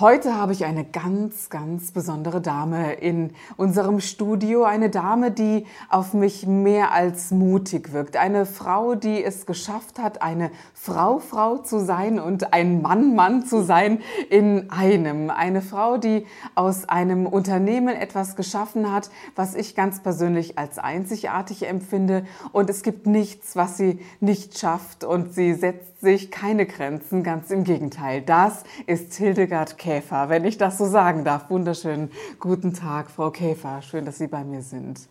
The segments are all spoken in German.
Heute habe ich eine ganz, ganz besondere Dame in unserem Studio. Eine Dame, die auf mich mehr als mutig wirkt. Eine Frau, die es geschafft hat, eine Frau, Frau zu sein und ein Mann, Mann zu sein in einem. Eine Frau, die aus einem Unternehmen etwas geschaffen hat, was ich ganz persönlich als einzigartig empfinde. Und es gibt nichts, was sie nicht schafft. Und sie setzt sich keine Grenzen. Ganz im Gegenteil. Das ist Hildegard Käfer. Wenn ich das so sagen darf. Wunderschönen guten Tag, Frau Käfer. Schön, dass Sie bei mir sind.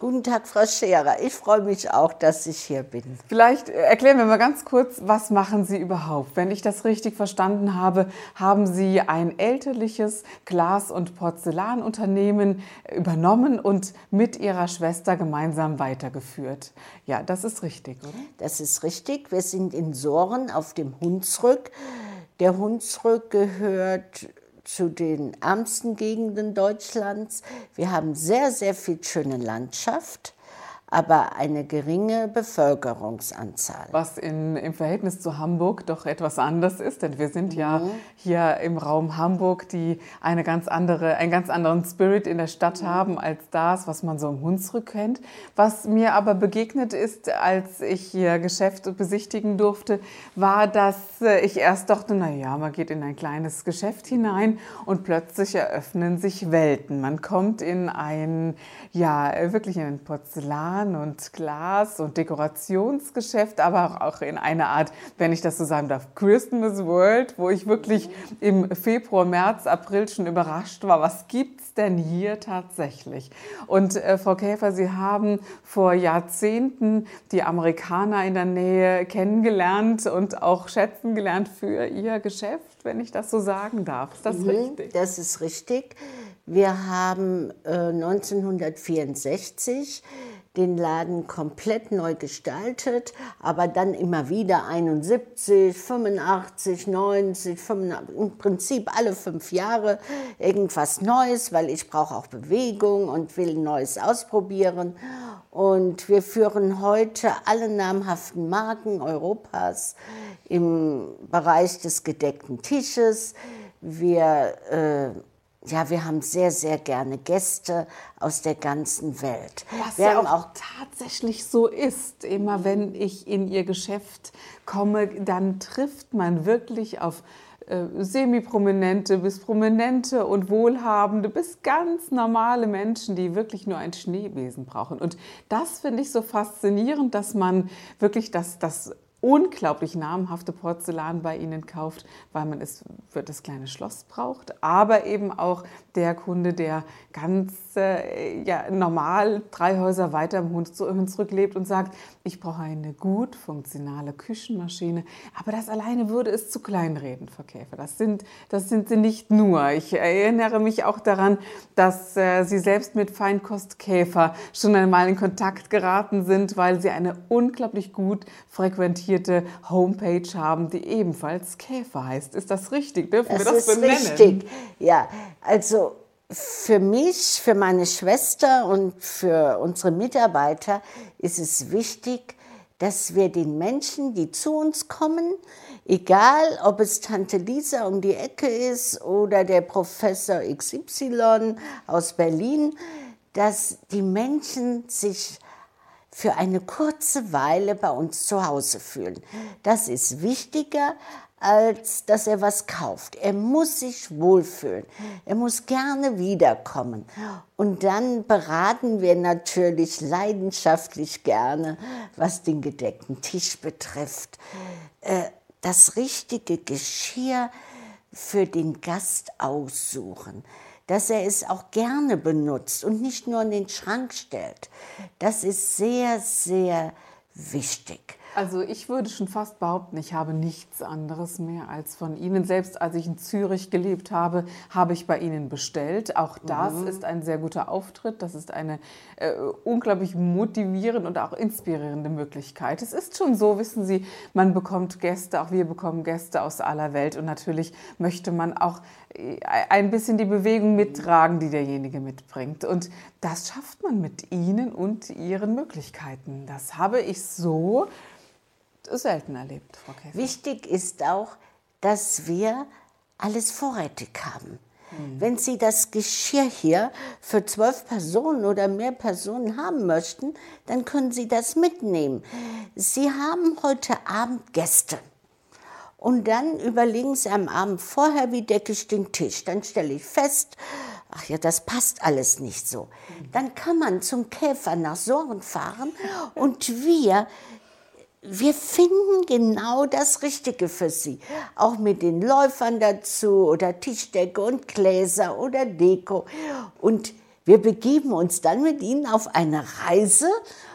Guten Tag, Frau Scherer. Ich freue mich auch, dass ich hier bin. Vielleicht erklären wir mal ganz kurz, was machen Sie überhaupt? Wenn ich das richtig verstanden habe, haben Sie ein elterliches Glas- und Porzellanunternehmen übernommen und mit Ihrer Schwester gemeinsam weitergeführt. Ja, das ist richtig, oder? Das ist richtig. Wir sind in Soren auf dem Hunsrück. Der Hunsrück gehört zu den ärmsten Gegenden Deutschlands. Wir haben sehr, sehr viel schöne Landschaft aber eine geringe Bevölkerungsanzahl. Was in, im Verhältnis zu Hamburg doch etwas anders ist, denn wir sind mhm. ja hier im Raum Hamburg, die eine ganz andere, einen ganz anderen Spirit in der Stadt mhm. haben als das, was man so im Hunsrück kennt. Was mir aber begegnet ist, als ich hier Geschäfte besichtigen durfte, war, dass äh, ich erst dachte, na ja, man geht in ein kleines Geschäft hinein und plötzlich eröffnen sich Welten. Man kommt in ein, ja, wirklich in ein Porzellan Porzellan und Glas und Dekorationsgeschäft, aber auch in einer Art, wenn ich das so sagen darf, Christmas World, wo ich wirklich im Februar, März, April schon überrascht war, was gibt es denn hier tatsächlich? Und äh, Frau Käfer, Sie haben vor Jahrzehnten die Amerikaner in der Nähe kennengelernt und auch schätzen gelernt für Ihr Geschäft, wenn ich das so sagen darf. Ist das mhm, richtig? Das ist richtig. Wir haben äh, 1964 den Laden komplett neu gestaltet, aber dann immer wieder 71, 85, 90, 85, im Prinzip alle fünf Jahre irgendwas Neues, weil ich brauche auch Bewegung und will Neues ausprobieren. Und wir führen heute alle namhaften Marken Europas im Bereich des gedeckten Tisches. Wir äh, ja, wir haben sehr, sehr gerne Gäste aus der ganzen Welt. Was wir ja auch, auch tatsächlich so ist. Immer wenn ich in Ihr Geschäft komme, dann trifft man wirklich auf äh, semi-prominente bis prominente und wohlhabende bis ganz normale Menschen, die wirklich nur ein Schneebesen brauchen. Und das finde ich so faszinierend, dass man wirklich das, das unglaublich namhafte Porzellan bei Ihnen kauft, weil man es für das kleine Schloss braucht, aber eben auch der Kunde, der ganz äh, ja, normal drei Häuser weiter im Hunsrück lebt und sagt, ich brauche eine gut funktionale Küchenmaschine, aber das alleine würde es zu klein reden, Frau Käfer. Das sind, das sind Sie nicht nur. Ich erinnere mich auch daran, dass äh, Sie selbst mit Feinkostkäfer schon einmal in Kontakt geraten sind, weil Sie eine unglaublich gut frequentierte frequentierte Homepage haben, die ebenfalls Käfer heißt. Ist das richtig? Dürfen das wir das ist benennen? Richtig, ja. Also für mich, für meine Schwester und für unsere Mitarbeiter ist es wichtig, dass wir den Menschen, die zu uns kommen, egal ob es Tante Lisa um die Ecke ist oder der Professor XY aus Berlin, dass die Menschen sich für eine kurze Weile bei uns zu Hause fühlen. Das ist wichtiger, als dass er was kauft. Er muss sich wohlfühlen. Er muss gerne wiederkommen. Und dann beraten wir natürlich leidenschaftlich gerne, was den gedeckten Tisch betrifft. Äh, das richtige Geschirr für den Gast aussuchen dass er es auch gerne benutzt und nicht nur in den Schrank stellt. Das ist sehr, sehr wichtig. Also ich würde schon fast behaupten, ich habe nichts anderes mehr als von Ihnen. Selbst als ich in Zürich gelebt habe, habe ich bei Ihnen bestellt. Auch das mhm. ist ein sehr guter Auftritt. Das ist eine äh, unglaublich motivierende und auch inspirierende Möglichkeit. Es ist schon so, wissen Sie, man bekommt Gäste, auch wir bekommen Gäste aus aller Welt. Und natürlich möchte man auch äh, ein bisschen die Bewegung mittragen, die derjenige mitbringt. Und das schafft man mit Ihnen und Ihren Möglichkeiten. Das habe ich so selten erlebt, Frau Käfer. Wichtig ist auch, dass wir alles vorrätig haben. Mhm. Wenn Sie das Geschirr hier für zwölf Personen oder mehr Personen haben möchten, dann können Sie das mitnehmen. Sie haben heute Abend Gäste. Und dann überlegen Sie am Abend vorher, wie decke ich den Tisch. Dann stelle ich fest, ach ja, das passt alles nicht so. Mhm. Dann kann man zum Käfer nach Sorgen fahren und wir wir finden genau das Richtige für Sie. Auch mit den Läufern dazu oder Tischdecke und Gläser oder Deko. Und wir begeben uns dann mit Ihnen auf eine Reise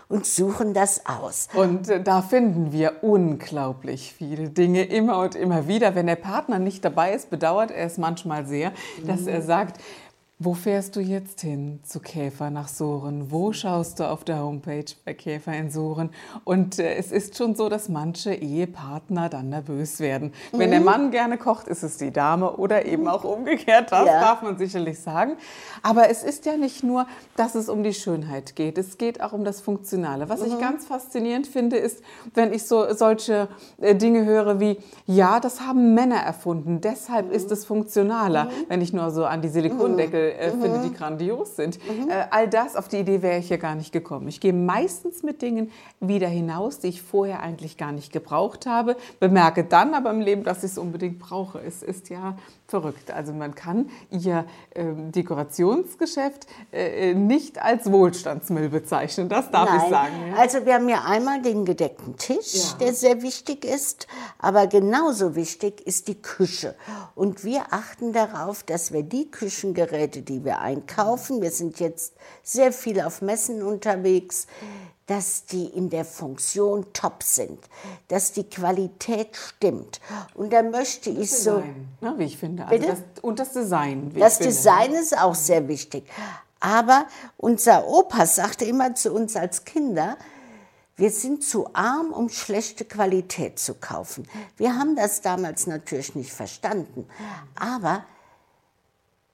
und suchen das aus. Und äh, da finden wir unglaublich viele Dinge immer und immer wieder. Wenn der Partner nicht dabei ist, bedauert er es manchmal sehr, dass mhm. er sagt, wo fährst du jetzt hin zu Käfer nach Soren? Wo schaust du auf der Homepage bei Käfer in Soren? Und äh, es ist schon so, dass manche Ehepartner dann nervös werden. Mhm. Wenn der mhm. Mann gerne kocht, ist es die Dame oder eben auch umgekehrt. Das ja. darf man sicherlich sagen. Aber es ist ja nicht nur, dass es um die Schönheit geht. Es geht auch um das Funktionale. Was mhm. ich ganz faszinierend finde, ist, wenn ich so solche äh, Dinge höre wie, ja, das haben Männer erfunden, deshalb mhm. ist es funktionaler. Mhm. Wenn ich nur so an die Silikondeckel äh, mhm. finde, die grandios sind. Mhm. Äh, all das, auf die Idee wäre ich hier gar nicht gekommen. Ich gehe meistens mit Dingen wieder hinaus, die ich vorher eigentlich gar nicht gebraucht habe, bemerke dann aber im Leben, dass ich es unbedingt brauche. Es ist ja verrückt. Also man kann ihr äh, Dekorationsgeschäft äh, äh, nicht als Wohlstandsmüll bezeichnen. Das darf Nein. ich sagen. Ja? Also wir haben ja einmal den gedeckten Tisch, ja. der sehr wichtig ist, aber genauso wichtig ist die Küche. Und wir achten darauf, dass wir die Küchengeräte, die wir einkaufen, wir sind jetzt sehr viel auf Messen unterwegs, dass die in der Funktion top sind, dass die Qualität stimmt. Und da möchte ich das so. Design, ne, wie ich finde. Also das, und das Design. das Design ist auch sehr wichtig. Aber unser Opa sagte immer zu uns als Kinder, wir sind zu arm, um schlechte Qualität zu kaufen. Wir haben das damals natürlich nicht verstanden. Aber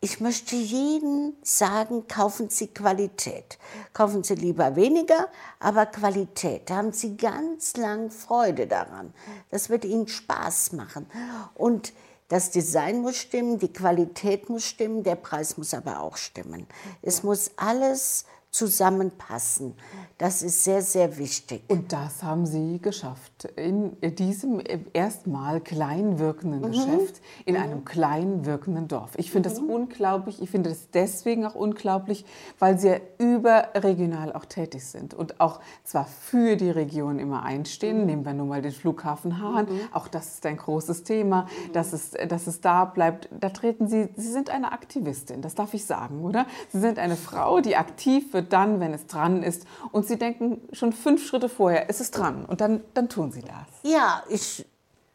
ich möchte jedem sagen, kaufen Sie Qualität. Kaufen Sie lieber weniger, aber Qualität. Da haben Sie ganz lang Freude daran. Das wird Ihnen Spaß machen. Und das Design muss stimmen, die Qualität muss stimmen, der Preis muss aber auch stimmen. Es muss alles zusammenpassen. Das ist sehr, sehr wichtig. Und das haben Sie geschafft. In diesem erstmal klein wirkenden mhm. Geschäft, in mhm. einem klein wirkenden Dorf. Ich finde mhm. das unglaublich. Ich finde das deswegen auch unglaublich, weil Sie ja überregional auch tätig sind und auch zwar für die Region immer einstehen. Mhm. Nehmen wir nun mal den Flughafen Hahn. Mhm. Auch das ist ein großes Thema, mhm. dass es, dass es da bleibt. Da treten Sie, Sie sind eine Aktivistin, das darf ich sagen, oder? Sie sind eine Frau, die aktiv wird dann, wenn es dran ist. Und Sie denken schon fünf Schritte vorher, ist es dran. Und dann, dann tun Sie das. Ja, ich,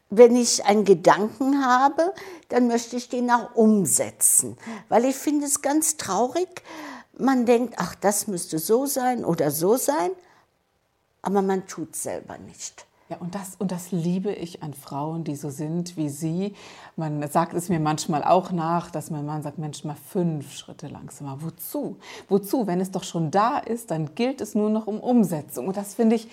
wenn ich einen Gedanken habe, dann möchte ich den auch umsetzen. Weil ich finde es ganz traurig, man denkt, ach, das müsste so sein oder so sein, aber man tut selber nicht. Ja, und das, und das liebe ich an Frauen, die so sind wie Sie. Man sagt es mir manchmal auch nach, dass mein Mann sagt, Mensch, mal fünf Schritte langsamer. Wozu? Wozu? Wenn es doch schon da ist, dann gilt es nur noch um Umsetzung. Und das finde ich,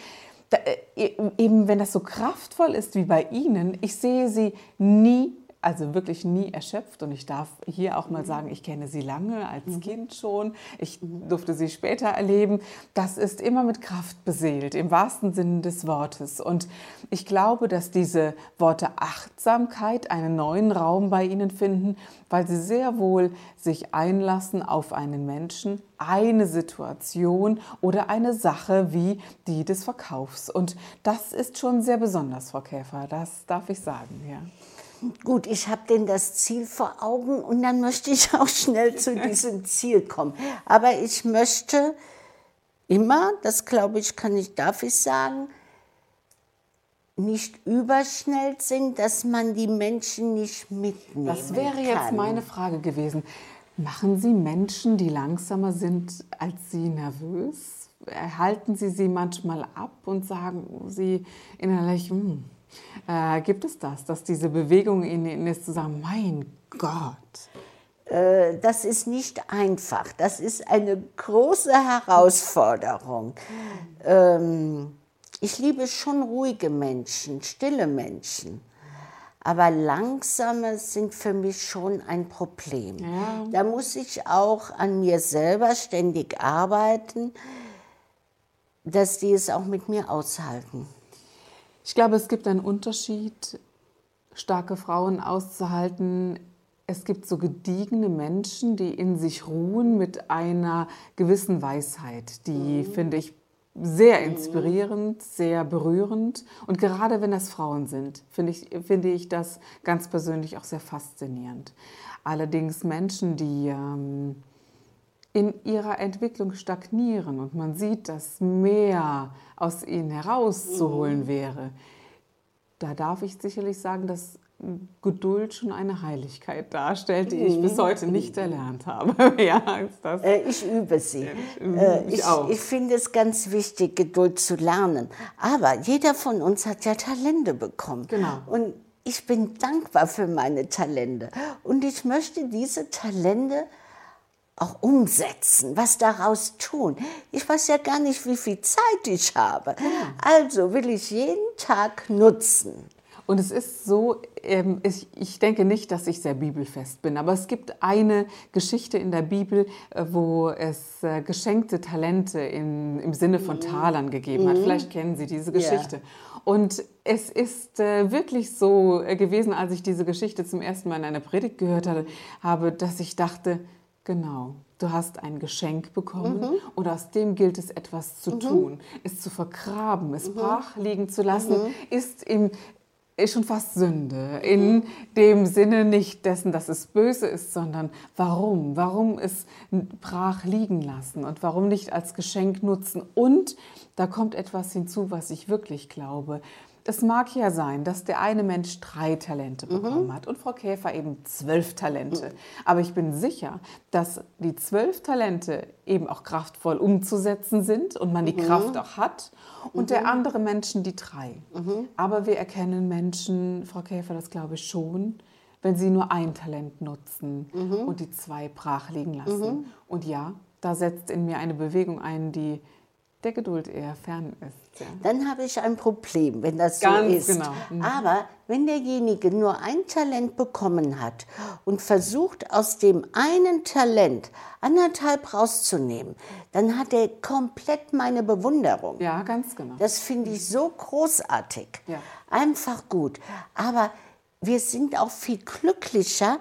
äh, eben wenn das so kraftvoll ist wie bei Ihnen, ich sehe Sie nie also wirklich nie erschöpft. Und ich darf hier auch mal sagen, ich kenne sie lange, als mhm. Kind schon. Ich durfte sie später erleben. Das ist immer mit Kraft beseelt, im wahrsten Sinne des Wortes. Und ich glaube, dass diese Worte Achtsamkeit einen neuen Raum bei ihnen finden, weil sie sehr wohl sich einlassen auf einen Menschen, eine Situation oder eine Sache wie die des Verkaufs. Und das ist schon sehr besonders, Frau Käfer, das darf ich sagen. Ja. Gut, ich habe denn das Ziel vor Augen und dann möchte ich auch schnell zu diesem Ziel kommen. Aber ich möchte immer, das glaube ich, kann ich, darf ich sagen, nicht überschnell sind, dass man die Menschen nicht mitnehmen Das wäre kann. jetzt meine Frage gewesen. Machen Sie Menschen, die langsamer sind als Sie, nervös? Halten Sie sie manchmal ab und sagen Sie innerlich, hm, äh, gibt es das, dass diese Bewegung in Ihnen ist, zu sagen, mein Gott? Äh, das ist nicht einfach. Das ist eine große Herausforderung. Ähm, ich liebe schon ruhige Menschen, stille Menschen. Aber langsame sind für mich schon ein Problem. Ja. Da muss ich auch an mir selber ständig arbeiten, dass die es auch mit mir aushalten. Ich glaube, es gibt einen Unterschied, starke Frauen auszuhalten. Es gibt so gediegene Menschen, die in sich ruhen mit einer gewissen Weisheit, die, finde ich, sehr inspirierend, sehr berührend. Und gerade wenn das Frauen sind, finde ich, finde ich das ganz persönlich auch sehr faszinierend. Allerdings Menschen, die ähm, in ihrer Entwicklung stagnieren und man sieht, dass mehr aus ihnen herauszuholen wäre, da darf ich sicherlich sagen, dass Geduld schon eine Heiligkeit darstellt, die ich bis heute nicht erlernt habe. ja. Äh, Ich übe sie. Äh, ich Ich, auch. ich finde es ganz wichtig, Geduld zu lernen. Aber jeder von uns hat ja Talente bekommen. Genau. Und ich bin dankbar für meine Talente. Und ich möchte diese Talente auch umsetzen, was daraus tun. Ich weiß ja gar nicht, wie viel Zeit ich habe. Also will ich jeden Tag nutzen. Und es ist so, ähm, ich, denke nicht, dass ich sehr bibelfest bin, aber es gibt eine Geschichte in der Bibel, äh, wo es äh, geschenkte Talente in, im Sinne von Talern gegeben hat. Vielleicht kennen Sie diese Geschichte. Und es ist äh, wirklich so gewesen, als ich diese Geschichte zum ersten Mal in einer Predigt gehört habe, dass ich dachte, genau, du hast ein Geschenk bekommen und aus dem gilt es etwas zu tun, es zu vergraben, es brach liegen zu lassen, ist im ist schon fast Sünde. In dem Sinne nicht dessen, dass es böse ist, sondern warum? Warum es brach liegen lassen und warum nicht als Geschenk nutzen? Und da kommt etwas hinzu, was ich wirklich glaube. Es mag ja sein, dass der eine Mensch drei Talente bekommen hat und Frau Käfer eben zwölf Talente. Aber ich bin sicher, dass die zwölf Talente eben auch kraftvoll umzusetzen sind und man die Kraft auch hat. Und der andere Menschen die drei. Aber wir erkennen Menschen, Frau Käfer, das glaube ich schon, wenn sie nur ein Talent nutzen und die zwei brach liegen lassen. Und ja, da setzt in mir eine Bewegung ein, die der Geduld eher fern ist. Ja. dann habe ich ein Problem, wenn das Ganz so ist. genau. Mhm. Aber wenn derjenige nur ein Talent bekommen hat und versucht, aus dem einen Talent anderthalb rauszunehmen, dann hat er komplett meine Bewunderung. Ja, ganz genau. Das finde ich so großartig. Ja. Einfach gut. Aber wir sind auch viel glücklicher,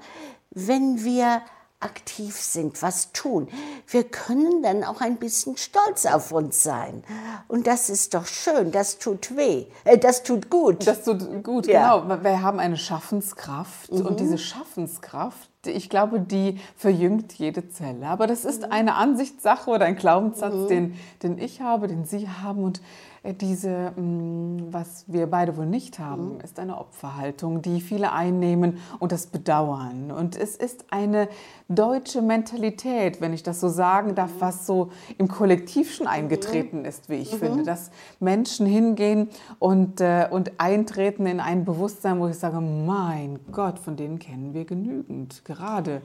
wenn wir aktiv sind, was tun. Wir können dann auch ein bisschen stolz auf uns sein. Und das ist doch schön, das tut weh, äh, das tut gut. Das tut gut, Ja. Mhm. genau. Wir haben eine Schaffenskraft und diese Schaffenskraft, ich glaube, die verjüngt jede Zelle. Aber das ist Mhm. eine Ansichtssache oder ein Glaubenssatz, den, den ich habe, den Sie haben. Und diese, mh, was wir beide wohl nicht haben, Mhm. ist eine Opferhaltung, die viele einnehmen und das bedauern. Und es ist eine deutsche Mentalität, wenn ich das so sagen darf, Mhm. was so im Kollektiv schon eingetreten ist, wie ich finde, dass Menschen hingehen und, äh, und eintreten in ein Bewusstsein, wo ich sage, mein Gott, von denen kennen wir genügend, gerade.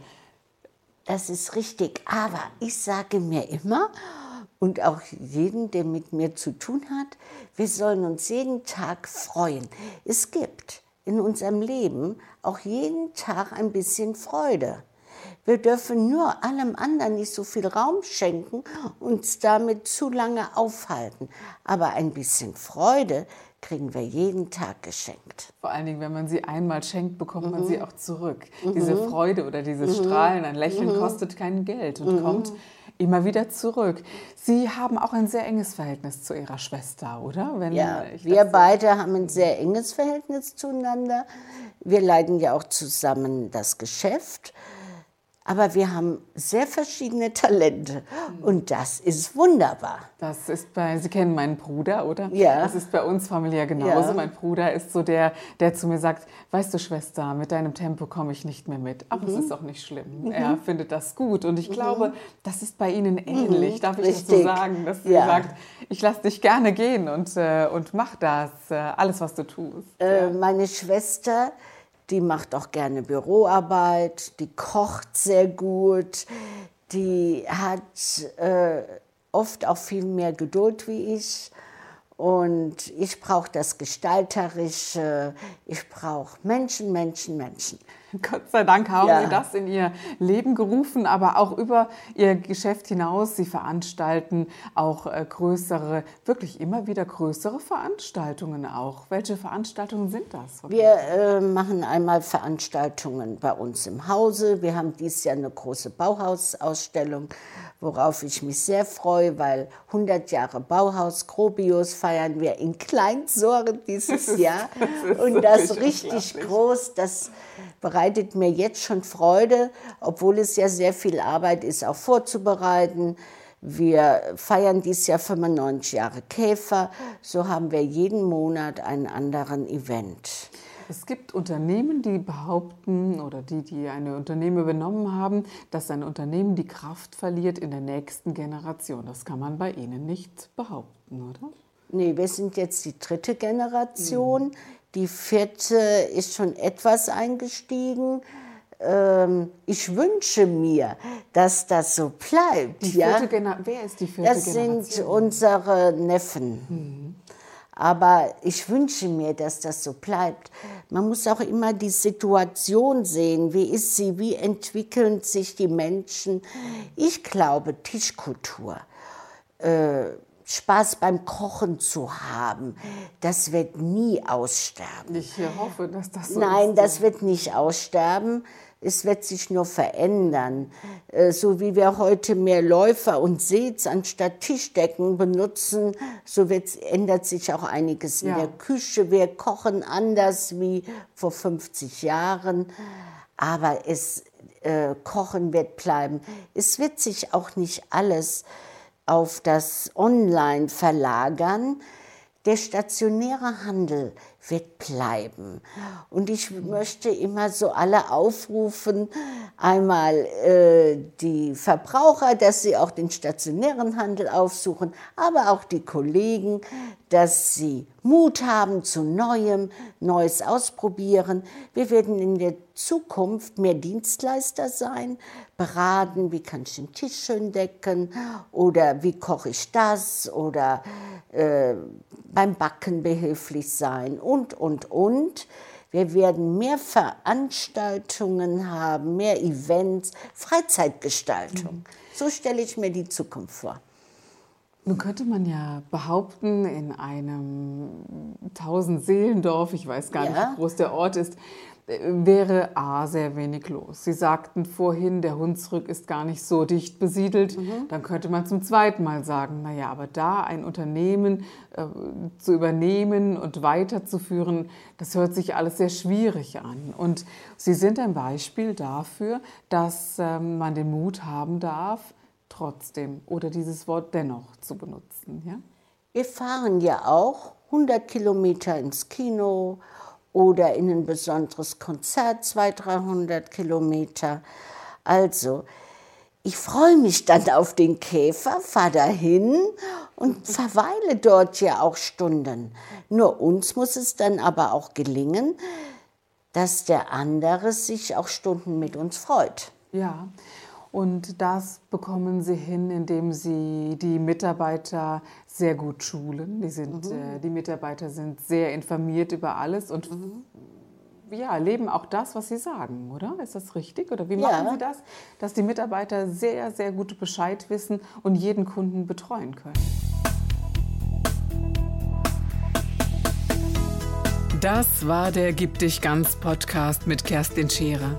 Das ist richtig. Aber ich sage mir immer und auch jeden, der mit mir zu tun hat, wir sollen uns jeden Tag freuen. Es gibt in unserem Leben auch jeden Tag ein bisschen Freude. Wir dürfen nur allem anderen nicht so viel Raum schenken, uns damit zu lange aufhalten. Aber ein bisschen Freude kriegen wir jeden Tag geschenkt. Vor allen Dingen, wenn man sie einmal schenkt, bekommt man Mhm. sie auch zurück. Diese Freude oder dieses Strahlen, ein Lächeln Mhm. kostet kein Geld und kommt immer wieder zurück. Sie haben auch ein sehr enges Verhältnis zu Ihrer Schwester, oder? Wenn Ja, wir beide haben ein sehr enges Verhältnis zueinander. Wir leiten ja auch zusammen das Geschäft. Aber wir haben sehr verschiedene Talente und das ist wunderbar. Das ist bei, Sie kennen meinen Bruder, oder? Ja. Das ist bei uns familiär genauso. Ja. Mein Bruder ist so der, der zu mir sagt, weißt du Schwester, mit deinem Tempo komme ich nicht mehr mit. Aber Mhm. es ist auch nicht schlimm. Er findet das gut und ich glaube, das ist bei Ihnen ähnlich. Darf ich das so Mhm. Richtig. sagen? Dass sie Ja. sagt, ich lasse dich gerne gehen und, äh, und mach das, äh, alles was du tust. Äh, meine Schwester, die macht auch gerne Büroarbeit, die kocht sehr gut, die hat äh, oft auch viel mehr Geduld wie ich. Und ich brauche das Gestalterische, ich brauche Menschen, Menschen, Menschen. Gott sei Dank haben Ja. Sie das in Ihr Leben gerufen, aber auch über Ihr Geschäft hinaus. Sie veranstalten auch äh, größere, wirklich immer wieder größere Veranstaltungen auch. Welche Veranstaltungen sind das? Wir äh, machen einmal Veranstaltungen bei uns im Hause. Wir haben dieses Jahr eine große Bauhausausstellung, worauf ich mich sehr freue, weil 100 Jahre Bauhaus Grobius feiern wir in Kleinsoren dieses Jahr. ist Und das richtig groß, das bereitet mir jetzt schon Freude, obwohl es ja sehr viel Arbeit ist, auch vorzubereiten. Wir feiern dieses Jahr 95 Jahre Käfer. So haben wir jeden Monat einen anderen Event. Es gibt Unternehmen, die behaupten oder die, die eine Unternehmen übernommen haben, dass ein Unternehmen die Kraft verliert in der nächsten Generation. Das kann man bei Ihnen nicht behaupten, oder? Nee, wir sind jetzt die dritte Generation. Die vierte ist schon etwas eingestiegen. Ähm, ich wünsche mir, dass das so bleibt. Die ja? vierte Wer ist die vierte Das Generation? sind unsere Neffen. Aber ich wünsche mir, dass das so bleibt. Man muss auch immer die Situation sehen. Wie ist sie? Wie entwickeln sich die Menschen? Ich glaube, Tischkultur, äh, Spaß beim Kochen zu haben, das wird nie aussterben. Ich hoffe, dass das so Nein, ist. das wird nicht aussterben. Es wird sich nur verändern. Äh, So wie wir heute mehr Läufer und Sitz anstatt Tischdecken benutzen, so wird, ändert sich auch einiges in Ja. der Küche. Wir kochen anders wie vor 50 Jahren. Aber es, äh, Kochen wird bleiben. Es wird sich auch nicht alles auf das Online verlagern. Der stationäre Handel wird bleiben. Und ich möchte immer so alle aufrufen, einmal äh, die Verbraucher, dass sie auch den stationären Handel aufsuchen, aber auch die Kollegen, dass sie Mut haben zu Neuem, Neues ausprobieren. Wir werden in der Zukunft mehr Dienstleister sein, beraten, wie kann ich den Tisch schön decken oder wie koche ich das oder äh, beim Backen behilflich sein und, und, und. Wir werden mehr Veranstaltungen haben, mehr Events, Freizeitgestaltung. So stelle ich mir die Zukunft vor. Nun könnte man ja behaupten, in einem Tausend-Seelendorf, ich weiß gar nicht, Ja. wie groß der Ort ist, wäre A, sehr wenig los. Sie sagten vorhin, der Hunsrück ist gar nicht so dicht besiedelt. Dann könnte man zum zweiten Mal sagen, naja, aber da ein Unternehmen äh, zu übernehmen und weiterzuführen, das hört sich alles sehr schwierig an. Und Sie sind ein Beispiel dafür, dass ähm, man den Mut haben darf, trotzdem oder dieses Wort dennoch zu benutzen. Ja? Wir fahren ja auch 100 Kilometer ins Kino oder in ein besonderes Konzert 200, 300 Kilometer. Also, ich freue mich dann auf den Käfer, fahre dahin und verweile dort ja auch Stunden. Nur uns muss es dann aber auch gelingen, dass der andere sich auch Stunden mit uns freut. Ja, und das bekommen Sie hin, indem Sie die Mitarbeiter sehr gut schulen. Die, sind, äh, die Mitarbeiter sind sehr informiert über alles und ja, leben auch das, was Sie sagen, oder? Ist das richtig? Oder wie machen Ja. Sie das, dass die Mitarbeiter sehr, sehr gut Bescheid wissen und jeden Kunden betreuen können? Das war der Gib dich ganz Podcast mit Kerstin Scherer.